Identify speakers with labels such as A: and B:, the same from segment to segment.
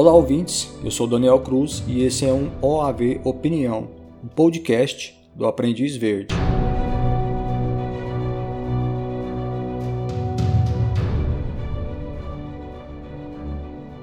A: Olá, ouvintes. Eu sou Daniel Cruz e esse é um OAV Opinião, um podcast do Aprendiz Verde.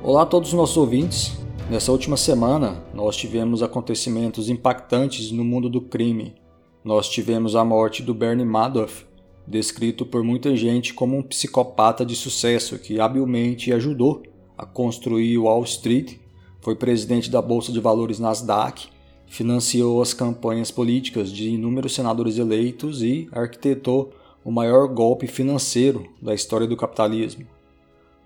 A: Olá a todos os nossos ouvintes. Nessa última semana, nós tivemos acontecimentos impactantes no mundo do crime. Nós tivemos a morte do Bernie Madoff, descrito por muita gente como um psicopata de sucesso que habilmente ajudou a construir Wall Street, foi presidente da Bolsa de Valores Nasdaq, financiou as campanhas políticas de inúmeros senadores eleitos e arquitetou o maior golpe financeiro da história do capitalismo.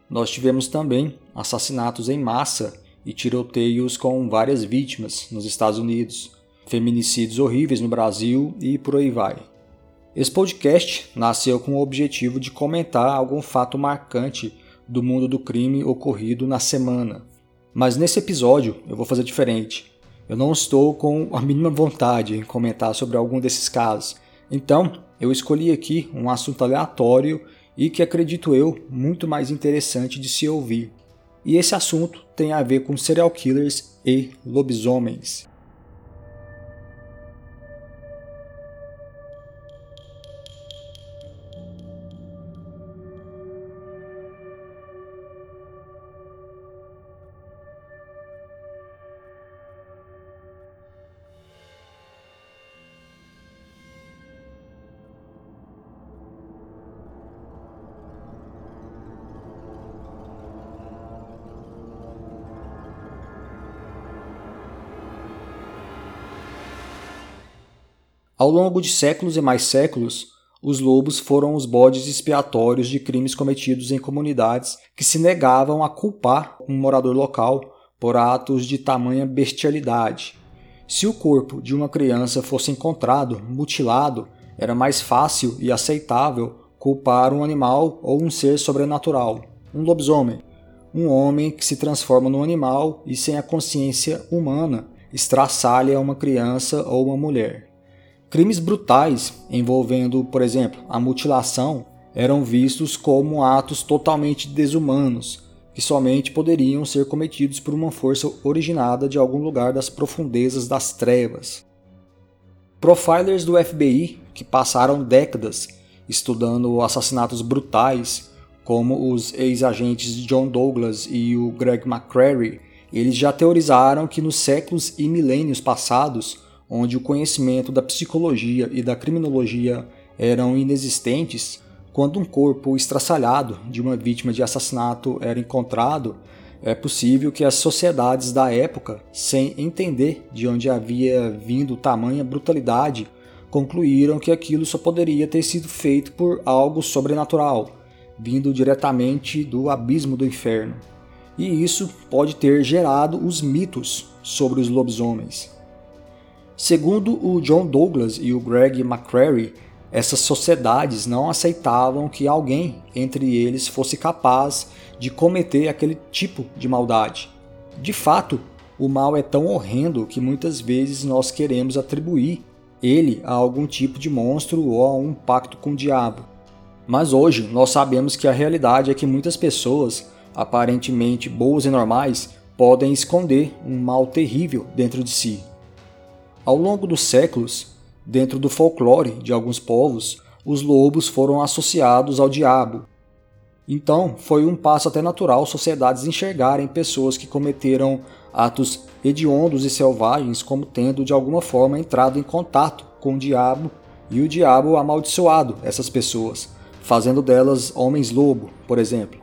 A: Nós tivemos também assassinatos em massa e tiroteios com várias vítimas nos Estados Unidos, feminicídios horríveis no Brasil e por aí vai. Esse podcast nasceu com o objetivo de comentar algum fato marcante do mundo do crime ocorrido na semana. Mas nesse episódio eu vou fazer diferente. Eu não estou com a mínima vontade em comentar sobre algum desses casos. Então, eu escolhi aqui um assunto aleatório e que acredito eu muito mais interessante de se ouvir. E esse assunto tem a ver com serial killers e lobisomens. Ao longo de séculos e mais séculos, os lobos foram os bodes expiatórios de crimes cometidos em comunidades que se negavam a culpar um morador local por atos de tamanha bestialidade. Se o corpo de uma criança fosse encontrado mutilado, era mais fácil e aceitável culpar um animal ou um ser sobrenatural, um lobisomem, um homem que se transforma num animal e sem a consciência humana estraçalha uma criança ou uma mulher. Crimes brutais envolvendo, por exemplo, a mutilação eram vistos como atos totalmente desumanos, que somente poderiam ser cometidos por uma força originada de algum lugar das profundezas das trevas. Profilers do FBI, que passaram décadas estudando assassinatos brutais, como os ex-agentes John Douglas e o Greg McCrary, eles já teorizaram que nos séculos e milênios passados onde o conhecimento da psicologia e da criminologia eram inexistentes, quando um corpo estraçalhado de uma vítima de assassinato era encontrado, é possível que as sociedades da época, sem entender de onde havia vindo tamanha brutalidade, concluíram que aquilo só poderia ter sido feito por algo sobrenatural, vindo diretamente do abismo do inferno. E isso pode ter gerado os mitos sobre os lobisomens. Segundo o John Douglas e o Greg McCrary, essas sociedades não aceitavam que alguém entre eles fosse capaz de cometer aquele tipo de maldade. De fato, o mal é tão horrendo que muitas vezes nós queremos atribuir ele a algum tipo de monstro ou a um pacto com o diabo. Mas hoje nós sabemos que a realidade é que muitas pessoas, aparentemente boas e normais, podem esconder um mal terrível dentro de si. Ao longo dos séculos, dentro do folclore de alguns povos, os lobos foram associados ao diabo. Então, foi um passo até natural sociedades enxergarem pessoas que cometeram atos hediondos e selvagens como tendo de alguma forma entrado em contato com o diabo e o diabo amaldiçoado essas pessoas, fazendo delas homens-lobo, por exemplo.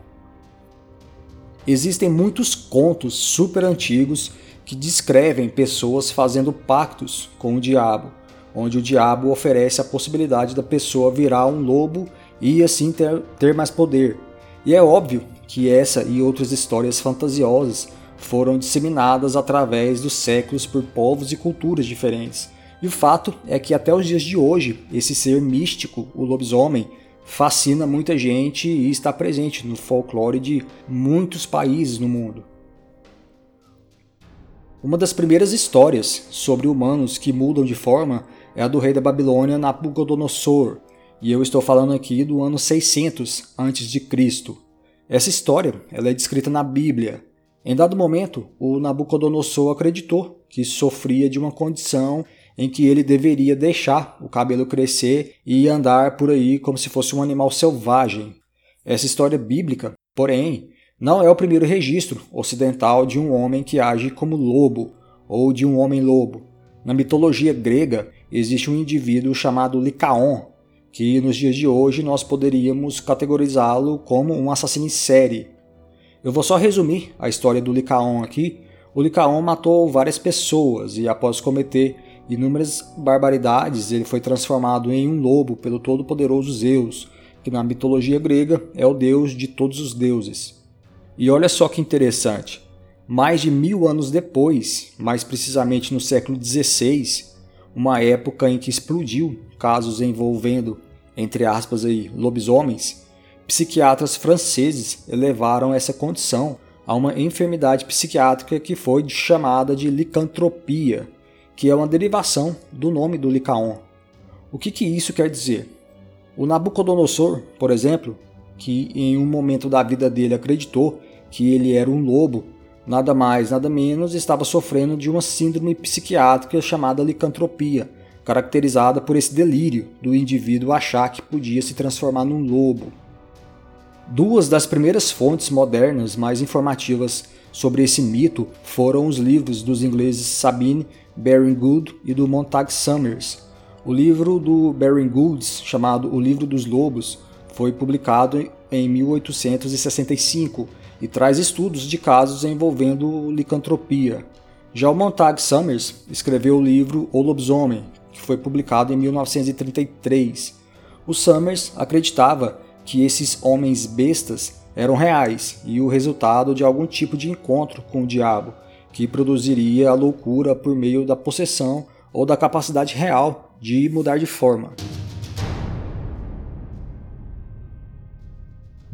A: Existem muitos contos super antigos que descrevem pessoas fazendo pactos com o diabo, onde o diabo oferece a possibilidade da pessoa virar um lobo e assim ter, ter mais poder. E é óbvio que essa e outras histórias fantasiosas foram disseminadas através dos séculos por povos e culturas diferentes. E o fato é que até os dias de hoje, esse ser místico, o lobisomem, fascina muita gente e está presente no folclore de muitos países no mundo. Uma das primeiras histórias sobre humanos que mudam de forma é a do rei da Babilônia Nabucodonosor, e eu estou falando aqui do ano 600 a.C. Essa história ela é descrita na Bíblia, Em dado momento, o Nabucodonosor acreditou que sofria de uma condição em que ele deveria deixar o cabelo crescer e andar por aí como se fosse um animal selvagem. Essa história bíblica, porém, não é o primeiro registro ocidental de um homem que age como lobo ou de um homem lobo. Na mitologia grega existe um indivíduo chamado Licaon, que nos dias de hoje nós poderíamos categorizá-lo como um assassino em série. Eu vou só resumir a história do Licaon aqui. O Licaon matou várias pessoas e, após cometer inúmeras barbaridades, ele foi transformado em um lobo pelo todo-poderoso Zeus, que na mitologia grega é o deus de todos os deuses. E olha só que interessante: mais de mil anos depois, mais precisamente no século XVI, uma época em que explodiu casos envolvendo, entre aspas, aí, lobisomens, psiquiatras franceses elevaram essa condição a uma enfermidade psiquiátrica que foi chamada de licantropia, que é uma derivação do nome do Licaon. O que, que isso quer dizer? O Nabucodonosor, por exemplo, que em um momento da vida dele acreditou que ele era um lobo, nada mais, nada menos, estava sofrendo de uma síndrome psiquiátrica chamada licantropia, caracterizada por esse delírio do indivíduo achar que podia se transformar num lobo. Duas das primeiras fontes modernas mais informativas sobre esse mito foram os livros dos ingleses Sabine Baring Gould e do Montag Summers. O livro do Baring Gould, chamado O Livro dos Lobos, foi publicado em 1865 e traz estudos de casos envolvendo licantropia. Já o Montag Summers escreveu o livro O Lobisomem, que foi publicado em 1933. O Summers acreditava que esses homens bestas eram reais e o resultado de algum tipo de encontro com o diabo, que produziria a loucura por meio da possessão ou da capacidade real de mudar de forma.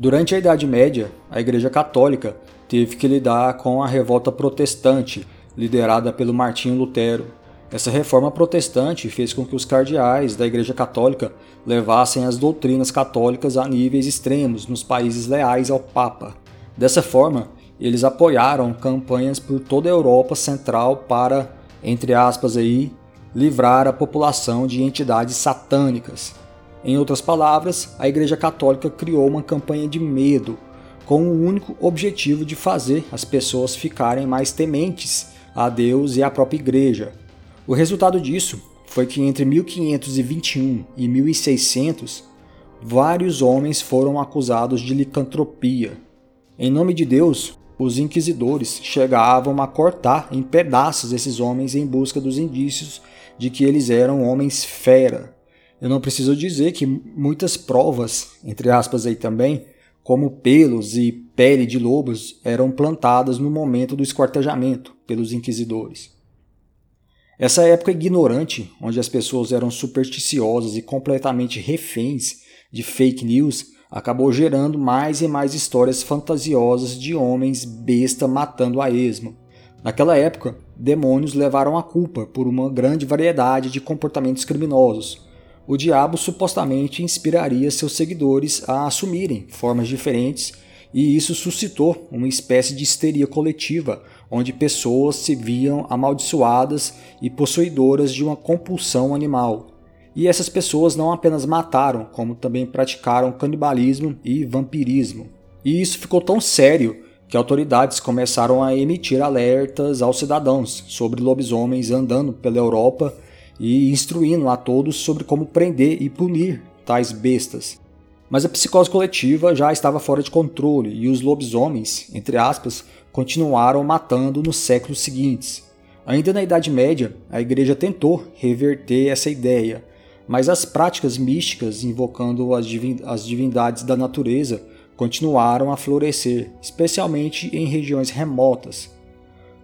A: Durante a Idade Média, a Igreja Católica teve que lidar com a revolta protestante, liderada pelo Martinho Lutero, essa reforma protestante fez com que os cardeais da Igreja Católica levassem as doutrinas católicas a níveis extremos nos países leais ao Papa. Dessa forma, eles apoiaram campanhas por toda a Europa Central para, entre aspas aí, livrar a população de entidades satânicas. Em outras palavras, a Igreja Católica criou uma campanha de medo, com o único objetivo de fazer as pessoas ficarem mais tementes a Deus e à própria Igreja, o resultado disso foi que entre 1521 e 1600, vários homens foram acusados de licantropia. Em nome de Deus, os inquisidores chegavam a cortar em pedaços esses homens em busca dos indícios de que eles eram homens fera. Eu não preciso dizer que muitas provas, entre aspas aí também, como pelos e pele de lobos, eram plantadas no momento do esquartejamento pelos inquisidores. Essa época ignorante, onde as pessoas eram supersticiosas e completamente reféns de fake news, acabou gerando mais e mais histórias fantasiosas de homens besta matando a esmo. Naquela época, demônios levaram a culpa por uma grande variedade de comportamentos criminosos. O diabo supostamente inspiraria seus seguidores a assumirem formas diferentes, e isso suscitou uma espécie de histeria coletiva, onde pessoas se viam amaldiçoadas e possuidoras de uma compulsão animal. E essas pessoas não apenas mataram, como também praticaram canibalismo e vampirismo. E isso ficou tão sério que autoridades começaram a emitir alertas aos cidadãos sobre lobisomens andando pela Europa e instruindo a todos sobre como prender e punir tais bestas. Mas a psicose coletiva já estava fora de controle e os lobisomens, entre aspas, continuaram matando nos séculos seguintes. Ainda na Idade Média, a Igreja tentou reverter essa ideia, mas as práticas místicas invocando as, divindades da natureza continuaram a florescer, especialmente em regiões remotas.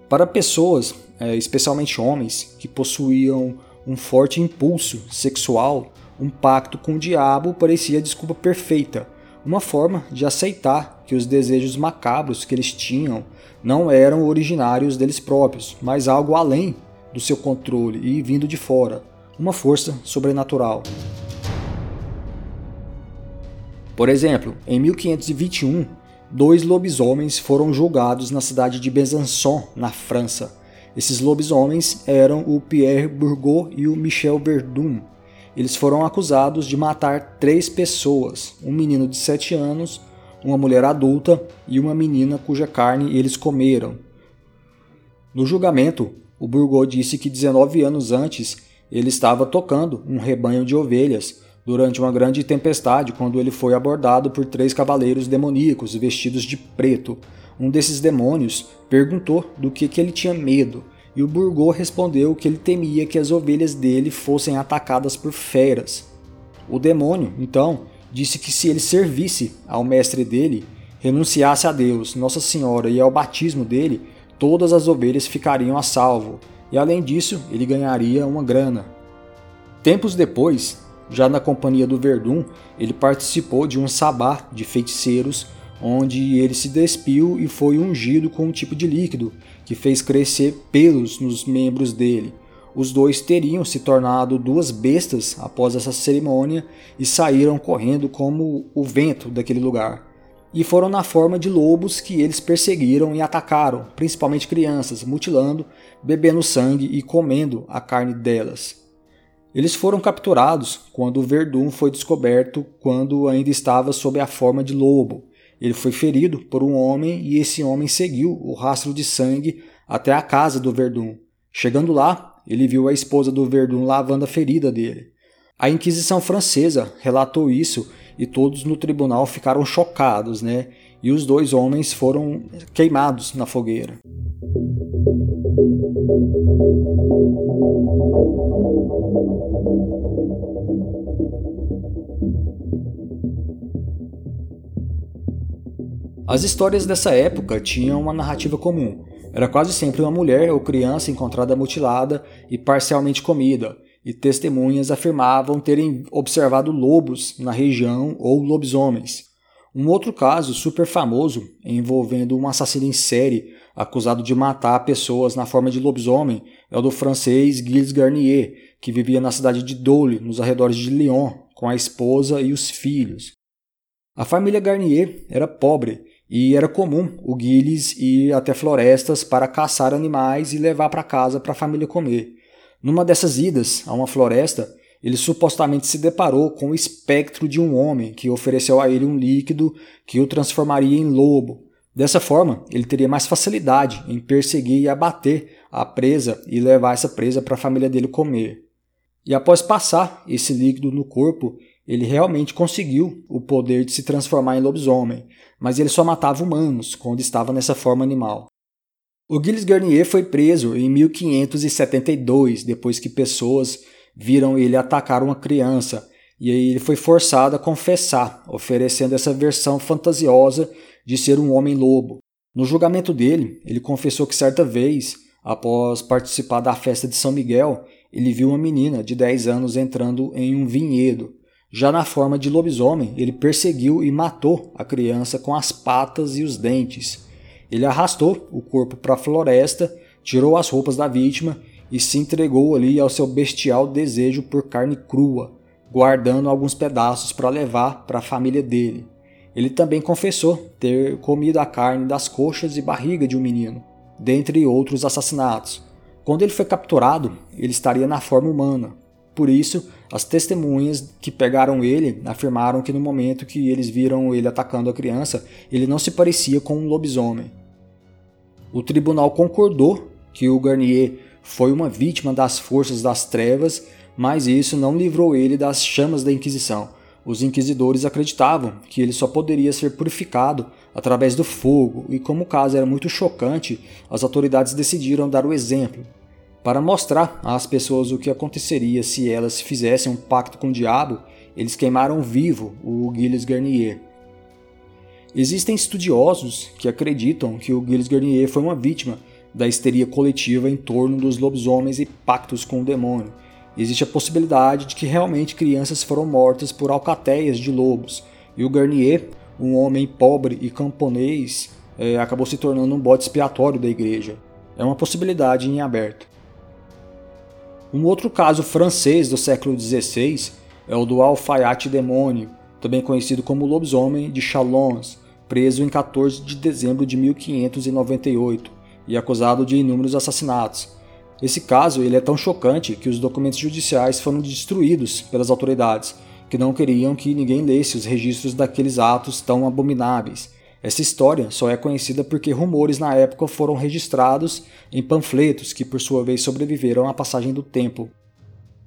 A: Para pessoas, é, especialmente homens, que possuíam um forte impulso sexual, um pacto com o diabo parecia a desculpa perfeita, uma forma de aceitar que os desejos macabros que eles tinham não eram originários deles próprios, mas algo além do seu controle e vindo de fora, uma força sobrenatural. Por exemplo, em 1521, dois lobisomens foram julgados na cidade de Besançon, na França. Esses lobisomens eram o Pierre Bourgot e o Michel Verdun. Eles foram acusados de matar três pessoas: um menino de 7 anos, uma mulher adulta e uma menina cuja carne eles comeram. No julgamento, o Bourgot disse que 19 anos antes ele estava tocando um rebanho de ovelhas durante uma grande tempestade quando ele foi abordado por três cavaleiros demoníacos vestidos de preto. Um desses demônios perguntou do que, que ele tinha medo e o Burgot respondeu que ele temia que as ovelhas dele fossem atacadas por feras. O demônio, então, disse que se ele servisse ao mestre dele, renunciasse a Deus, Nossa Senhora e ao batismo dele, todas as ovelhas ficariam a salvo, e além disso, ele ganharia uma grana. Tempos depois, já na companhia do Verdun, ele participou de um sabá de feiticeiros, onde ele se despiu e foi ungido com um tipo de líquido que fez crescer pelos nos membros dele. Os dois teriam se tornado duas bestas após essa cerimônia e saíram correndo como o vento daquele lugar. E foram na forma de lobos que eles perseguiram e atacaram, principalmente crianças, mutilando, bebendo sangue e comendo a carne delas. Eles foram capturados quando o Verdun foi descoberto quando ainda estava sob a forma de lobo. Ele foi ferido por um homem e esse homem seguiu o rastro de sangue até a casa do Verdun. Chegando lá, ele viu a esposa do Verdun lavando a ferida dele. A Inquisição Francesa relatou isso e todos no tribunal ficaram chocados, né? E os dois homens foram queimados na fogueira. As histórias dessa época tinham uma narrativa comum. Era quase sempre uma mulher ou criança encontrada mutilada e parcialmente comida, e testemunhas afirmavam terem observado lobos na região ou lobisomens. Um outro caso super famoso, envolvendo um assassino em série acusado de matar pessoas na forma de lobisomem, é o do francês Gilles Garnier, que vivia na cidade de Dole, nos arredores de Lyon, com a esposa e os filhos. A família Garnier era pobre e era comum o Gilles ir até florestas para caçar animais e levar para casa para a família comer. Numa dessas idas a uma floresta, ele supostamente se deparou com o espectro de um homem que ofereceu a ele um líquido que o transformaria em lobo. Dessa forma, ele teria mais facilidade em perseguir e abater a presa e levar essa presa para a família dele comer. E após passar esse líquido no corpo, ele realmente conseguiu o poder de se transformar em lobisomem, mas ele só matava humanos quando estava nessa forma animal. O Gilles Garnier foi preso em 1572, depois que pessoas viram ele atacar uma criança, e aí ele foi forçado a confessar, oferecendo essa versão fantasiosa de ser um homem-lobo. No julgamento dele, ele confessou que certa vez, após participar da festa de São Miguel, ele viu uma menina de 10 anos entrando em um vinhedo já na forma de lobisomem, ele perseguiu e matou a criança com as patas e os dentes. Ele arrastou o corpo para a floresta, tirou as roupas da vítima e se entregou ali ao seu bestial desejo por carne crua, guardando alguns pedaços para levar para a família dele. Ele também confessou ter comido a carne das coxas e barriga de um menino, dentre outros assassinatos. Quando ele foi capturado, ele estaria na forma humana, por isso, as testemunhas que pegaram ele afirmaram que no momento que eles viram ele atacando a criança, ele não se parecia com um lobisomem. O tribunal concordou que o Garnier foi uma vítima das forças das trevas, mas isso não livrou ele das chamas da Inquisição. Os inquisidores acreditavam que ele só poderia ser purificado através do fogo, e como o caso era muito chocante, as autoridades decidiram dar o exemplo para mostrar às pessoas o que aconteceria se elas fizessem um pacto com o diabo, eles queimaram vivo o Gilles Garnier. Existem estudiosos que acreditam que o Gilles Garnier foi uma vítima da histeria coletiva em torno dos lobisomens e pactos com o demônio. Existe a possibilidade de que realmente crianças foram mortas por alcateias de lobos, e o Garnier, um homem pobre e camponês, é, acabou se tornando um bode expiatório da igreja. É uma possibilidade em aberto. Um outro caso francês do século XVI é o do alfaiate demônio, também conhecido como lobisomem de Chalons, preso em 14 de dezembro de 1598 e acusado de inúmeros assassinatos. Esse caso ele é tão chocante que os documentos judiciais foram destruídos pelas autoridades, que não queriam que ninguém lesse os registros daqueles atos tão abomináveis. Essa história só é conhecida porque rumores na época foram registrados em panfletos que por sua vez sobreviveram à passagem do tempo.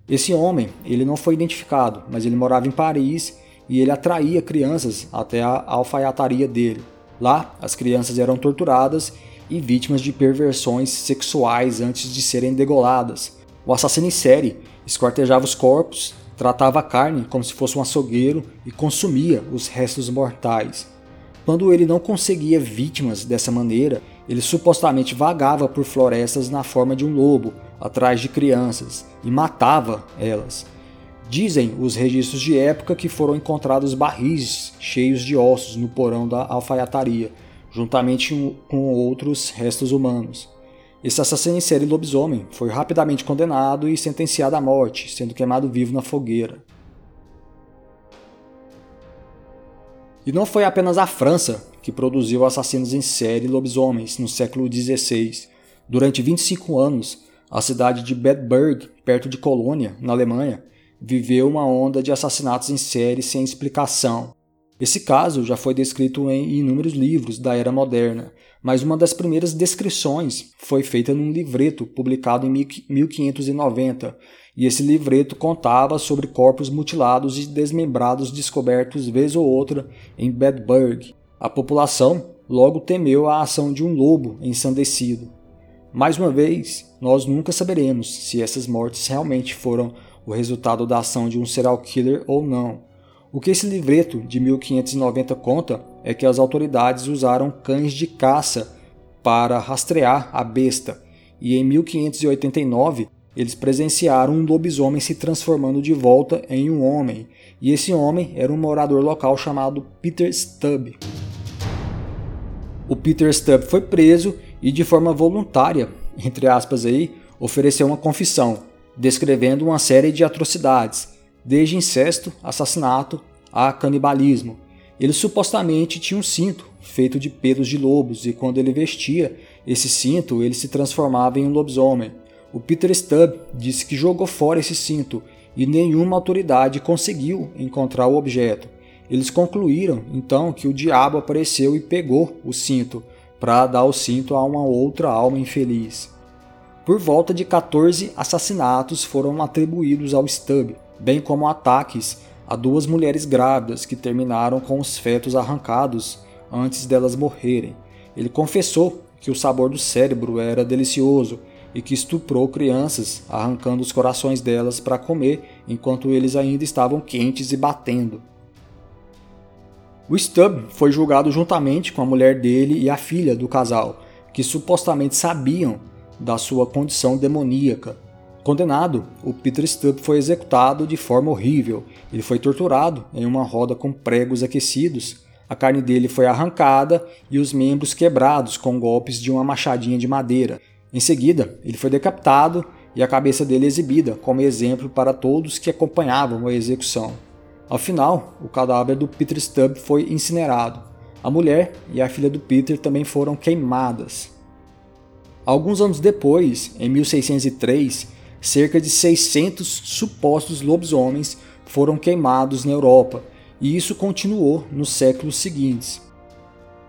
A: Esse homem, ele não foi identificado, mas ele morava em Paris e ele atraía crianças até a alfaiataria dele. Lá, as crianças eram torturadas e vítimas de perversões sexuais antes de serem degoladas. O assassino em série esquartejava os corpos, tratava a carne como se fosse um açougueiro e consumia os restos mortais. Quando ele não conseguia vítimas dessa maneira, ele supostamente vagava por florestas na forma de um lobo, atrás de crianças, e matava elas. Dizem os registros de época que foram encontrados barris cheios de ossos no porão da alfaiataria, juntamente com outros restos humanos. Esse assassino em série lobisomem foi rapidamente condenado e sentenciado à morte, sendo queimado vivo na fogueira. E não foi apenas a França que produziu assassinos em série lobisomens no século XVI. Durante 25 anos, a cidade de Bedburg, perto de Colônia, na Alemanha, viveu uma onda de assassinatos em série sem explicação. Esse caso já foi descrito em inúmeros livros da era moderna, mas uma das primeiras descrições foi feita num livreto publicado em 1590, e esse livreto contava sobre corpos mutilados e desmembrados descobertos vez ou outra em Bedburg. A população logo temeu a ação de um lobo ensandecido. Mais uma vez, nós nunca saberemos se essas mortes realmente foram o resultado da ação de um serial killer ou não. O que esse livreto de 1590 conta é que as autoridades usaram cães de caça para rastrear a besta, e em 1589 eles presenciaram um lobisomem se transformando de volta em um homem, e esse homem era um morador local chamado Peter Stubb. O Peter Stubb foi preso e de forma voluntária, entre aspas aí, ofereceu uma confissão, descrevendo uma série de atrocidades, desde incesto, assassinato a canibalismo. Ele supostamente tinha um cinto feito de pelos de lobos e quando ele vestia esse cinto, ele se transformava em um lobisomem. O Peter Stubb disse que jogou fora esse cinto e nenhuma autoridade conseguiu encontrar o objeto. Eles concluíram então que o diabo apareceu e pegou o cinto para dar o cinto a uma outra alma infeliz. Por volta de 14 assassinatos foram atribuídos ao Stubb, bem como ataques a duas mulheres grávidas que terminaram com os fetos arrancados antes delas morrerem. Ele confessou que o sabor do cérebro era delicioso e que estuprou crianças, arrancando os corações delas para comer enquanto eles ainda estavam quentes e batendo. O Stubb foi julgado juntamente com a mulher dele e a filha do casal, que supostamente sabiam da sua condição demoníaca. Condenado, o Peter Stubb foi executado de forma horrível. Ele foi torturado em uma roda com pregos aquecidos. A carne dele foi arrancada e os membros quebrados com golpes de uma machadinha de madeira. Em seguida, ele foi decapitado e a cabeça dele exibida como exemplo para todos que acompanhavam a execução. Ao final, o cadáver do Peter Stubb foi incinerado. A mulher e a filha do Peter também foram queimadas. Alguns anos depois, em 1603, cerca de 600 supostos lobisomens foram queimados na Europa, e isso continuou nos séculos seguintes.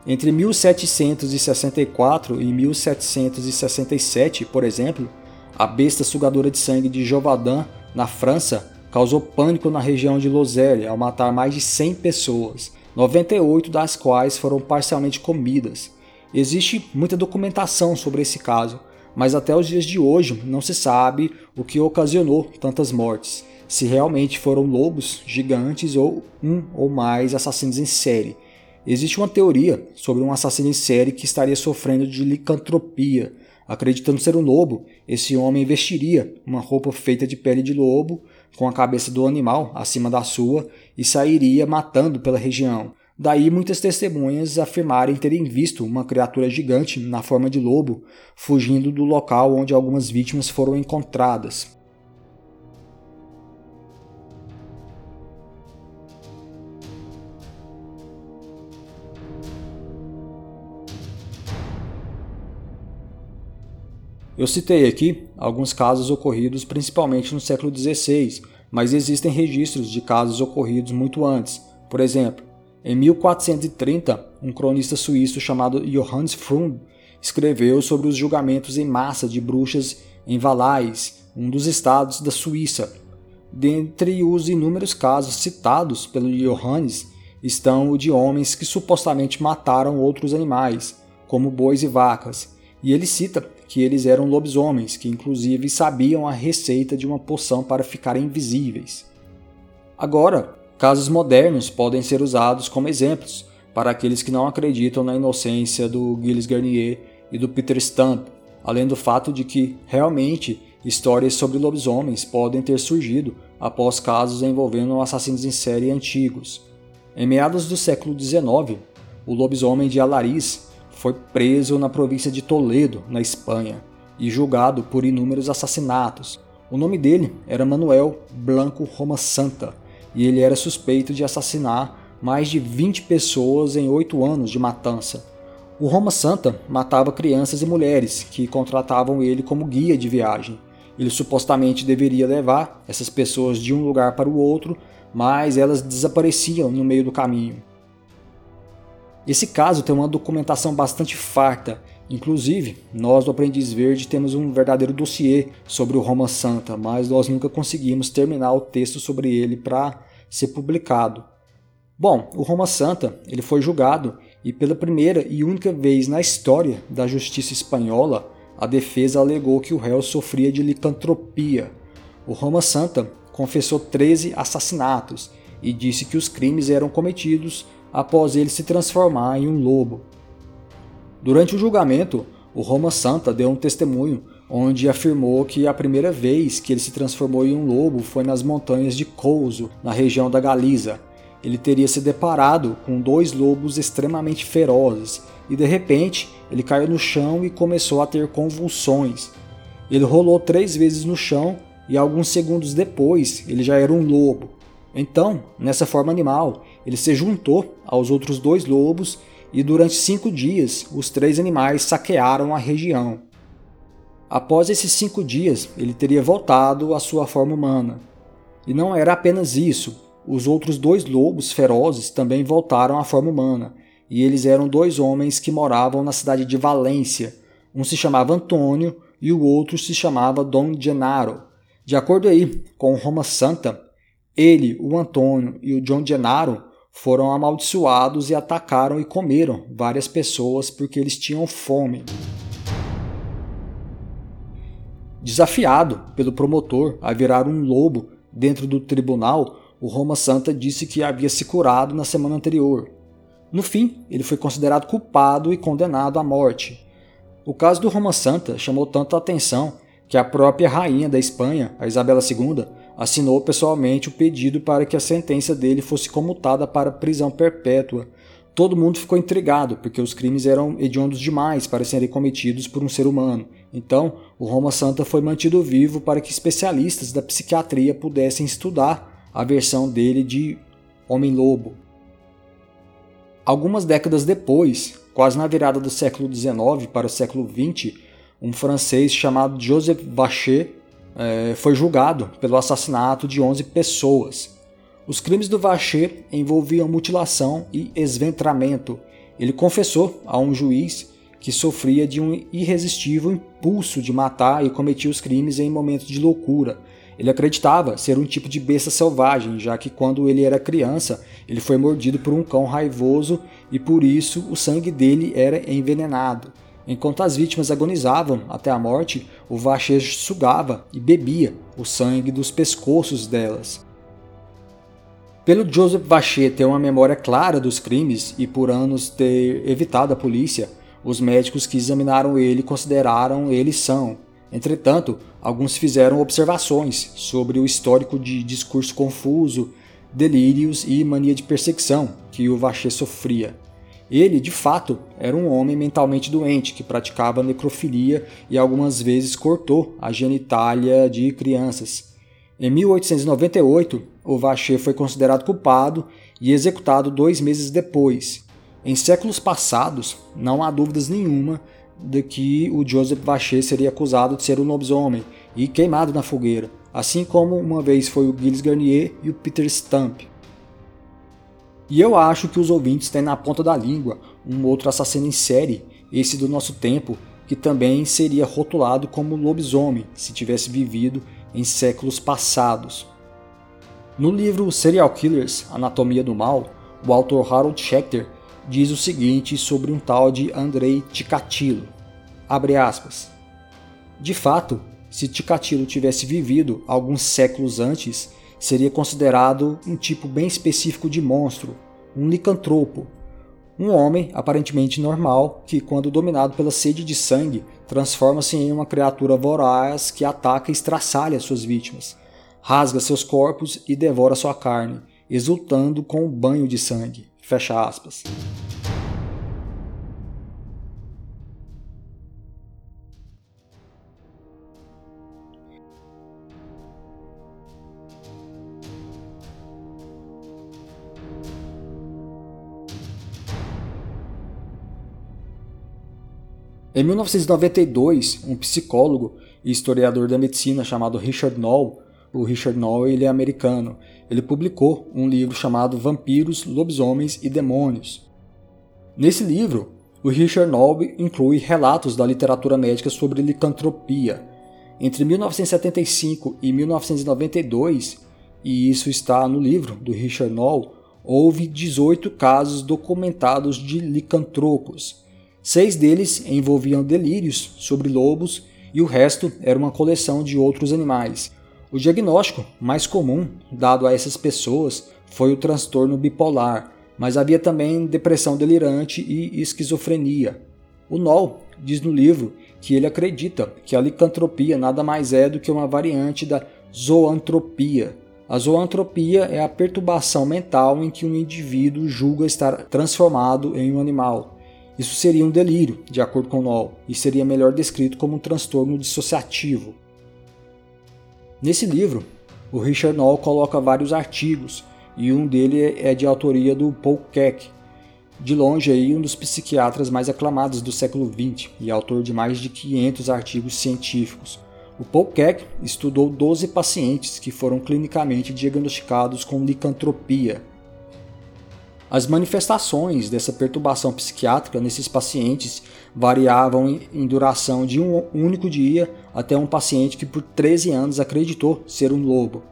A: Entre 1764 e 1767, por exemplo, a besta sugadora de sangue de Jovadin, na França, causou pânico na região de Lozère ao matar mais de 100 pessoas, 98 das quais foram parcialmente comidas. Existe muita documentação sobre esse caso, mas até os dias de hoje não se sabe o que ocasionou tantas mortes, se realmente foram lobos gigantes ou um ou mais assassinos em série. Existe uma teoria sobre um assassino em série que estaria sofrendo de licantropia. Acreditando ser um lobo, esse homem vestiria uma roupa feita de pele de lobo, com a cabeça do animal acima da sua, e sairia matando pela região. Daí muitas testemunhas afirmarem terem visto uma criatura gigante na forma de lobo fugindo do local onde algumas vítimas foram encontradas. Eu citei aqui alguns casos ocorridos principalmente no século XVI, mas existem registros de casos ocorridos muito antes. Por exemplo, em 1430, um cronista suíço chamado Johannes Frum escreveu sobre os julgamentos em massa de bruxas em Valais, um dos estados da Suíça. Dentre os inúmeros casos citados pelo Johannes estão o de homens que supostamente mataram outros animais, como bois e vacas, e ele cita que eles eram lobisomens, que inclusive sabiam a receita de uma poção para ficarem invisíveis. Agora, casos modernos podem ser usados como exemplos para aqueles que não acreditam na inocência do Gilles Garnier e do Peter Stump, além do fato de que, realmente, histórias sobre lobisomens podem ter surgido após casos envolvendo assassinos em série antigos. Em meados do século XIX, o lobisomem de Alariz foi preso na província de Toledo, na Espanha, e julgado por inúmeros assassinatos. O nome dele era Manuel Blanco Roma Santa, e ele era suspeito de assassinar mais de 20 pessoas em oito anos de matança. O Roma Santa matava crianças e mulheres que contratavam ele como guia de viagem. Ele supostamente deveria levar essas pessoas de um lugar para o outro, mas elas desapareciam no meio do caminho. Esse caso tem uma documentação bastante farta. Inclusive, nós do Aprendiz Verde temos um verdadeiro dossiê sobre o Roma Santa, mas nós nunca conseguimos terminar o texto sobre ele para ser publicado. Bom, o Roma Santa ele foi julgado e pela primeira e única vez na história da justiça espanhola, a defesa alegou que o réu sofria de licantropia. O Roma Santa confessou 13 assassinatos e disse que os crimes eram cometidos após ele se transformar em um lobo. Durante o julgamento, o Roma Santa deu um testemunho onde afirmou que a primeira vez que ele se transformou em um lobo foi nas montanhas de Couso, na região da Galiza. Ele teria se deparado com dois lobos extremamente ferozes e de repente ele caiu no chão e começou a ter convulsões. Ele rolou três vezes no chão e alguns segundos depois ele já era um lobo. Então, nessa forma animal, ele se juntou aos outros dois lobos e durante cinco dias os três animais saquearam a região. Após esses cinco dias, ele teria voltado à sua forma humana. E não era apenas isso, os outros dois lobos ferozes também voltaram à forma humana, e eles eram dois homens que moravam na cidade de Valência. Um se chamava Antônio e o outro se chamava Dom Genaro. De acordo aí com Roma Santa, ele, o Antônio e o John Gennaro foram amaldiçoados e atacaram e comeram várias pessoas porque eles tinham fome. Desafiado pelo promotor a virar um lobo dentro do tribunal, o Roma Santa disse que havia se curado na semana anterior. No fim, ele foi considerado culpado e condenado à morte. O caso do Roma Santa chamou tanto a atenção que a própria rainha da Espanha, a Isabela II, assinou pessoalmente o pedido para que a sentença dele fosse comutada para prisão perpétua. Todo mundo ficou intrigado, porque os crimes eram hediondos demais para serem cometidos por um ser humano. Então, o Roma Santa foi mantido vivo para que especialistas da psiquiatria pudessem estudar a versão dele de Homem-Lobo. Algumas décadas depois, quase na virada do século XIX para o século XX, um francês chamado Joseph Vacher é, foi julgado pelo assassinato de 11 pessoas. Os crimes do Vacher envolviam mutilação e esventramento. Ele confessou a um juiz que sofria de um irresistível impulso de matar e cometia os crimes em momentos de loucura. Ele acreditava ser um tipo de besta selvagem, já que quando ele era criança, ele foi mordido por um cão raivoso e por isso o sangue dele era envenenado. Enquanto as vítimas agonizavam até a morte, o vachejo sugava e bebia o sangue dos pescoços delas. Pelo Joseph Vacher ter uma memória clara dos crimes e por anos ter evitado a polícia, os médicos que examinaram ele consideraram ele são. Entretanto, alguns fizeram observações sobre o histórico de discurso confuso, delírios e mania de perseguição que o Vacher sofria. Ele, de fato, era um homem mentalmente doente que praticava necrofilia e algumas vezes cortou a genitália de crianças. Em 1898, o Vacher foi considerado culpado e executado dois meses depois. Em séculos passados, não há dúvidas nenhuma de que o Joseph Vacher seria acusado de ser um lobisomem e queimado na fogueira, assim como uma vez foi o Gilles Garnier e o Peter Stump. E eu acho que os ouvintes têm na ponta da língua um outro assassino em série, esse do nosso tempo, que também seria rotulado como lobisomem se tivesse vivido em séculos passados. No livro Serial Killers Anatomia do Mal, o autor Harold Schechter diz o seguinte sobre um tal de Andrei Ticatilo. Aspas. De fato, se Ticatilo tivesse vivido alguns séculos antes, seria considerado um tipo bem específico de monstro, um licantropo, um homem aparentemente normal que, quando dominado pela sede de sangue, transforma-se em uma criatura voraz que ataca e estraçalha suas vítimas, rasga seus corpos e devora sua carne, exultando com o banho de sangue. Fecha aspas. Em 1992, um psicólogo e historiador da medicina chamado Richard Knoll, o Richard Knoll ele é americano, ele publicou um livro chamado Vampiros, Lobisomens e Demônios. Nesse livro, o Richard Knoll inclui relatos da literatura médica sobre licantropia. Entre 1975 e 1992, e isso está no livro do Richard Knoll, houve 18 casos documentados de licantropos, Seis deles envolviam delírios sobre lobos e o resto era uma coleção de outros animais. O diagnóstico mais comum dado a essas pessoas foi o transtorno bipolar, mas havia também depressão delirante e esquizofrenia. O Noll diz no livro que ele acredita que a licantropia nada mais é do que uma variante da zoantropia. A zoantropia é a perturbação mental em que um indivíduo julga estar transformado em um animal. Isso seria um delírio, de acordo com Noll, e seria melhor descrito como um transtorno dissociativo. Nesse livro, o Richard Noll coloca vários artigos, e um dele é de autoria do Paul Keck, de longe aí um dos psiquiatras mais aclamados do século XX e autor de mais de 500 artigos científicos. O Paul Keck estudou 12 pacientes que foram clinicamente diagnosticados com licantropia, as manifestações dessa perturbação psiquiátrica nesses pacientes variavam em duração de um único dia até um paciente que por 13 anos acreditou ser um lobo.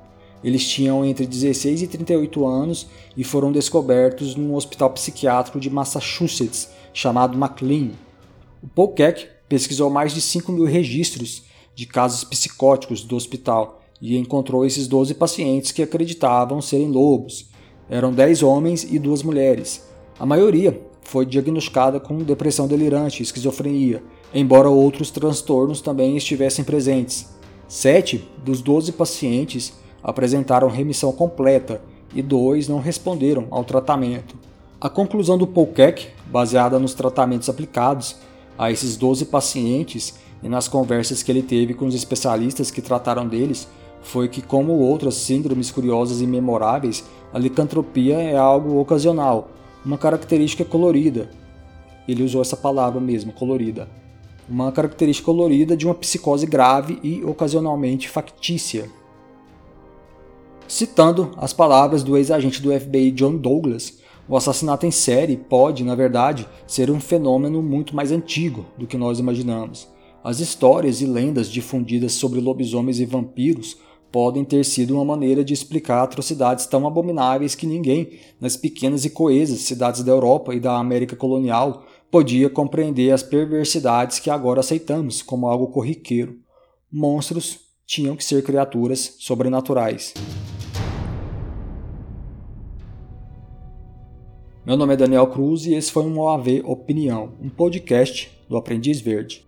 A: Eles tinham entre 16 e 38 anos e foram descobertos num hospital psiquiátrico de Massachusetts chamado McLean. O Paul pesquisou mais de 5 mil registros de casos psicóticos do hospital e encontrou esses 12 pacientes que acreditavam serem lobos eram 10 homens e duas mulheres. A maioria foi diagnosticada com depressão delirante esquizofrenia, embora outros transtornos também estivessem presentes. Sete dos 12 pacientes apresentaram remissão completa e dois não responderam ao tratamento. A conclusão do Keck, baseada nos tratamentos aplicados a esses 12 pacientes e nas conversas que ele teve com os especialistas que trataram deles, foi que, como outras síndromes curiosas e memoráveis, a licantropia é algo ocasional, uma característica colorida. Ele usou essa palavra mesmo, colorida. Uma característica colorida de uma psicose grave e ocasionalmente factícia. Citando as palavras do ex-agente do FBI John Douglas, o assassinato em série pode, na verdade, ser um fenômeno muito mais antigo do que nós imaginamos. As histórias e lendas difundidas sobre lobisomens e vampiros podem ter sido uma maneira de explicar atrocidades tão abomináveis que ninguém, nas pequenas e coesas cidades da Europa e da América colonial, podia compreender as perversidades que agora aceitamos como algo corriqueiro. Monstros tinham que ser criaturas sobrenaturais. Meu nome é Daniel Cruz e esse foi um OAV Opinião, um podcast do Aprendiz Verde.